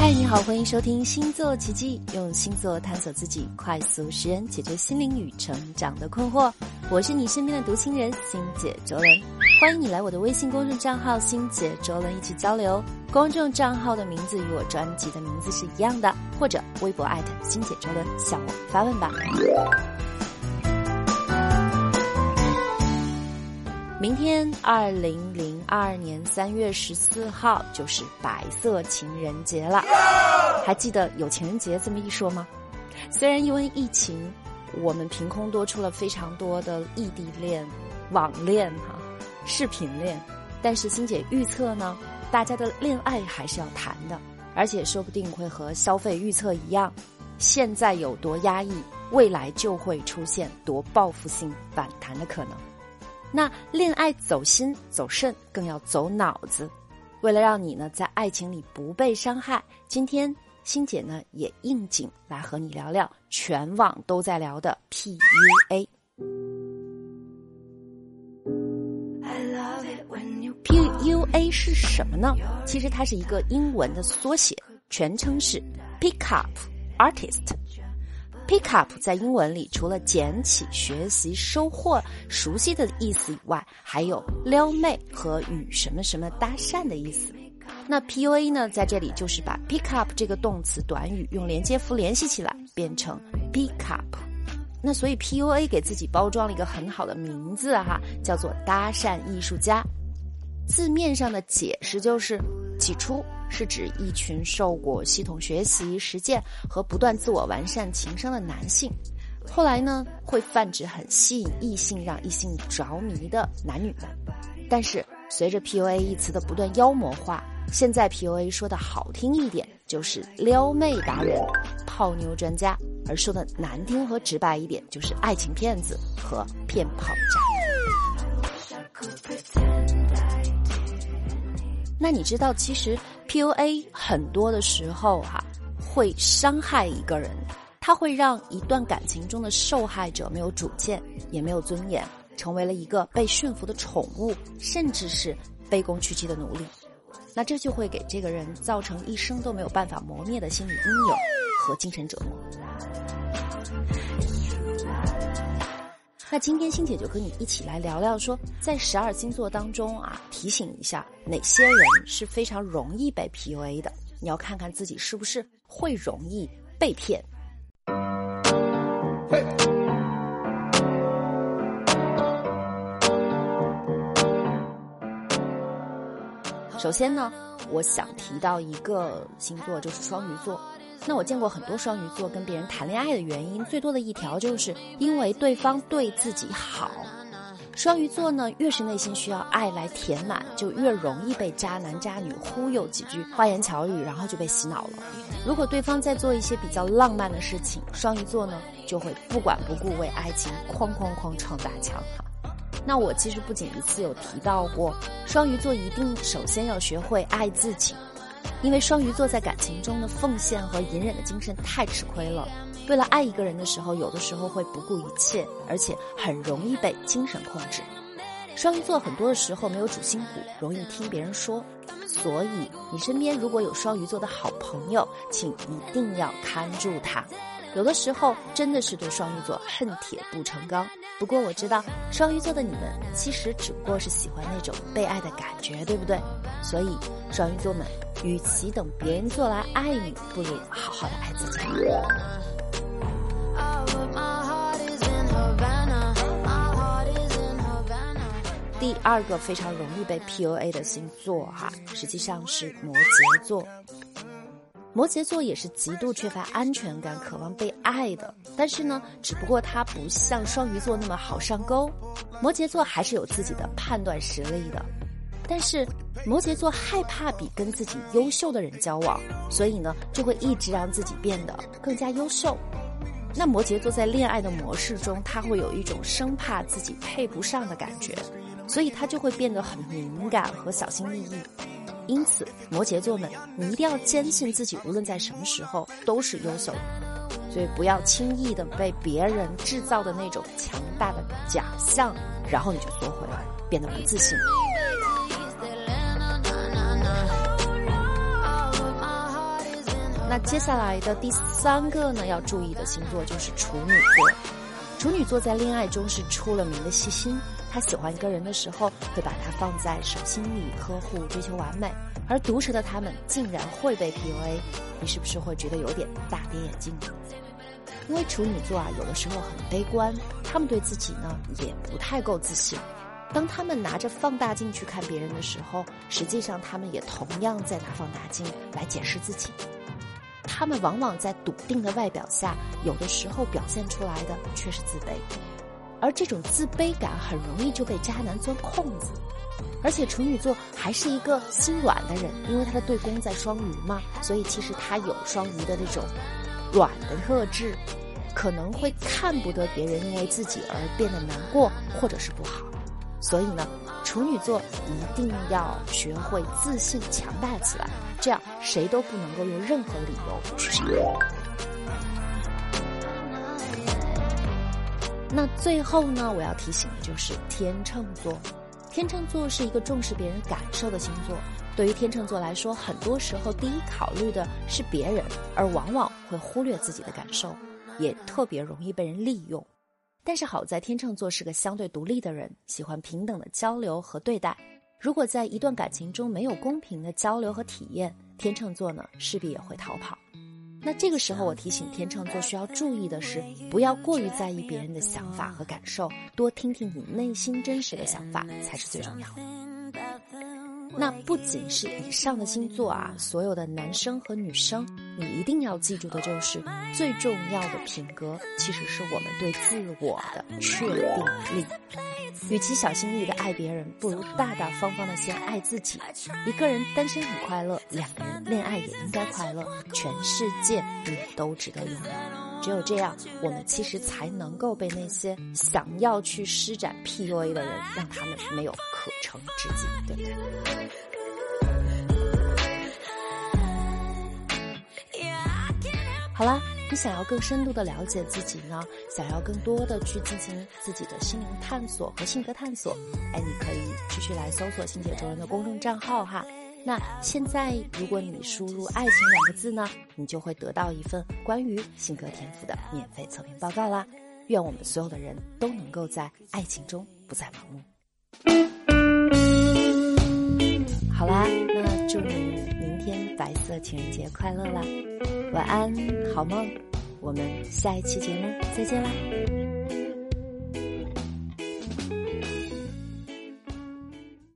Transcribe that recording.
嗨，你好，欢迎收听星座奇迹，用星座探索自己，快速识人，解决心灵与成长的困惑。我是你身边的读心人星姐卓伦，欢迎你来我的微信公众账号星姐卓伦一起交流。公众账号的名字与我专辑的名字是一样的，或者微博艾特星姐卓伦向我发问吧。明天二零零二年三月十四号就是白色情人节了，还记得有情人节这么一说吗？虽然因为疫情，我们凭空多出了非常多的异地恋、网恋哈、视频恋，但是欣姐预测呢，大家的恋爱还是要谈的，而且说不定会和消费预测一样，现在有多压抑，未来就会出现多报复性反弹的可能。那恋爱走心走肾，更要走脑子。为了让你呢在爱情里不被伤害，今天欣姐呢也应景来和你聊聊全网都在聊的 PUA。PUA 是什么呢？其实它是一个英文的缩写，全称是 Pick Up Artist。Pick up 在英文里除了捡起、学习、收获、熟悉的意思以外，还有撩妹和与什么什么搭讪的意思。那 PUA 呢，在这里就是把 pick up 这个动词短语用连接符联系起来，变成 pick up。那所以 PUA 给自己包装了一个很好的名字哈，叫做搭讪艺术家。字面上的解释就是，起初。是指一群受过系统学习、实践和不断自我完善情商的男性，后来呢会泛指很吸引异性、让异性着迷的男女们。但是随着 PUA 一词的不断妖魔化，现在 PUA 说的好听一点就是撩妹达人、泡妞专家，而说的难听和直白一点就是爱情骗子和骗炮渣。那你知道，其实 PUA 很多的时候哈，会伤害一个人，它会让一段感情中的受害者没有主见，也没有尊严，成为了一个被驯服的宠物，甚至是卑躬屈膝的奴隶。那这就会给这个人造成一生都没有办法磨灭的心理阴影和精神折磨。那今天欣姐就跟你一起来聊聊，说在十二星座当中啊，提醒一下哪些人是非常容易被 PUA 的，你要看看自己是不是会容易被骗。首先呢，我想提到一个星座，就是双鱼座。那我见过很多双鱼座跟别人谈恋爱的原因，最多的一条就是因为对方对自己好。双鱼座呢，越是内心需要爱来填满，就越容易被渣男渣女忽悠几句花言巧语，然后就被洗脑了。如果对方在做一些比较浪漫的事情，双鱼座呢就会不管不顾为爱情哐哐哐撞大墙哈。那我其实不仅一次有提到过，双鱼座一定首先要学会爱自己。因为双鱼座在感情中的奉献和隐忍的精神太吃亏了，为了爱一个人的时候，有的时候会不顾一切，而且很容易被精神控制。双鱼座很多的时候没有主心骨，容易听别人说，所以你身边如果有双鱼座的好朋友，请一定要看住他。有的时候真的是对双鱼座恨铁不成钢。不过我知道双鱼座的你们其实只不过是喜欢那种被爱的感觉，对不对？所以双鱼座们。与其等别人做来爱你，不如好好的爱自己。第二个非常容易被 PUA 的星座哈，实际上是摩羯座。摩羯座也是极度缺乏安全感、渴望被爱的，但是呢，只不过他不像双鱼座那么好上钩。摩羯座还是有自己的判断实力的。但是摩羯座害怕比跟自己优秀的人交往，所以呢就会一直让自己变得更加优秀。那摩羯座在恋爱的模式中，他会有一种生怕自己配不上的感觉，所以他就会变得很敏感和小心翼翼。因此，摩羯座们，你一定要坚信自己无论在什么时候都是优秀的，所以不要轻易的被别人制造的那种强大的假象，然后你就缩回来，变得不自信。那接下来的第三个呢，要注意的星座就是处女座。处女座在恋爱中是出了名的细心，他喜欢一个人的时候，会把他放在手心里呵护，追求完美。而毒舌的他们竟然会被 PUA，你是不是会觉得有点大跌眼镜？因为处女座啊，有的时候很悲观，他们对自己呢也不太够自信。当他们拿着放大镜去看别人的时候，实际上他们也同样在拿放大镜来检视自己。他们往往在笃定的外表下，有的时候表现出来的却是自卑，而这种自卑感很容易就被渣男钻空子。而且处女座还是一个心软的人，因为他的对宫在双鱼嘛，所以其实他有双鱼的那种软的特质，可能会看不得别人因为自己而变得难过或者是不好。所以呢，处女座一定要学会自信强大起来，这样谁都不能够用任何理由去伤害。那最后呢，我要提醒的就是天秤座。天秤座是一个重视别人感受的星座。对于天秤座来说，很多时候第一考虑的是别人，而往往会忽略自己的感受，也特别容易被人利用。但是好在天秤座是个相对独立的人，喜欢平等的交流和对待。如果在一段感情中没有公平的交流和体验，天秤座呢势必也会逃跑。那这个时候，我提醒天秤座需要注意的是，不要过于在意别人的想法和感受，多听听你内心真实的想法才是最重要的。那不仅是以上的星座啊，所有的男生和女生，你一定要记住的就是，最重要的品格其实是我们对自我的确定力。与其小心翼翼的爱别人，不如大大方方的先爱自己。一个人单身很快乐，两个人恋爱也应该快乐。全世界你都值得拥有。只有这样，我们其实才能够被那些想要去施展 PUA 的人，让他们没有可乘之机，对不对？好啦。你想要更深度的了解自己呢？想要更多的去进行自己的心灵探索和性格探索，哎，你可以继续来搜索“心姐中人”的公众账号哈。那现在，如果你输入“爱情”两个字呢，你就会得到一份关于性格天赋的免费测评报告啦。愿我们所有的人都能够在爱情中不再盲目。好啦，那祝你明天白色情人节快乐啦！晚安，好梦。我们下一期节目再见啦。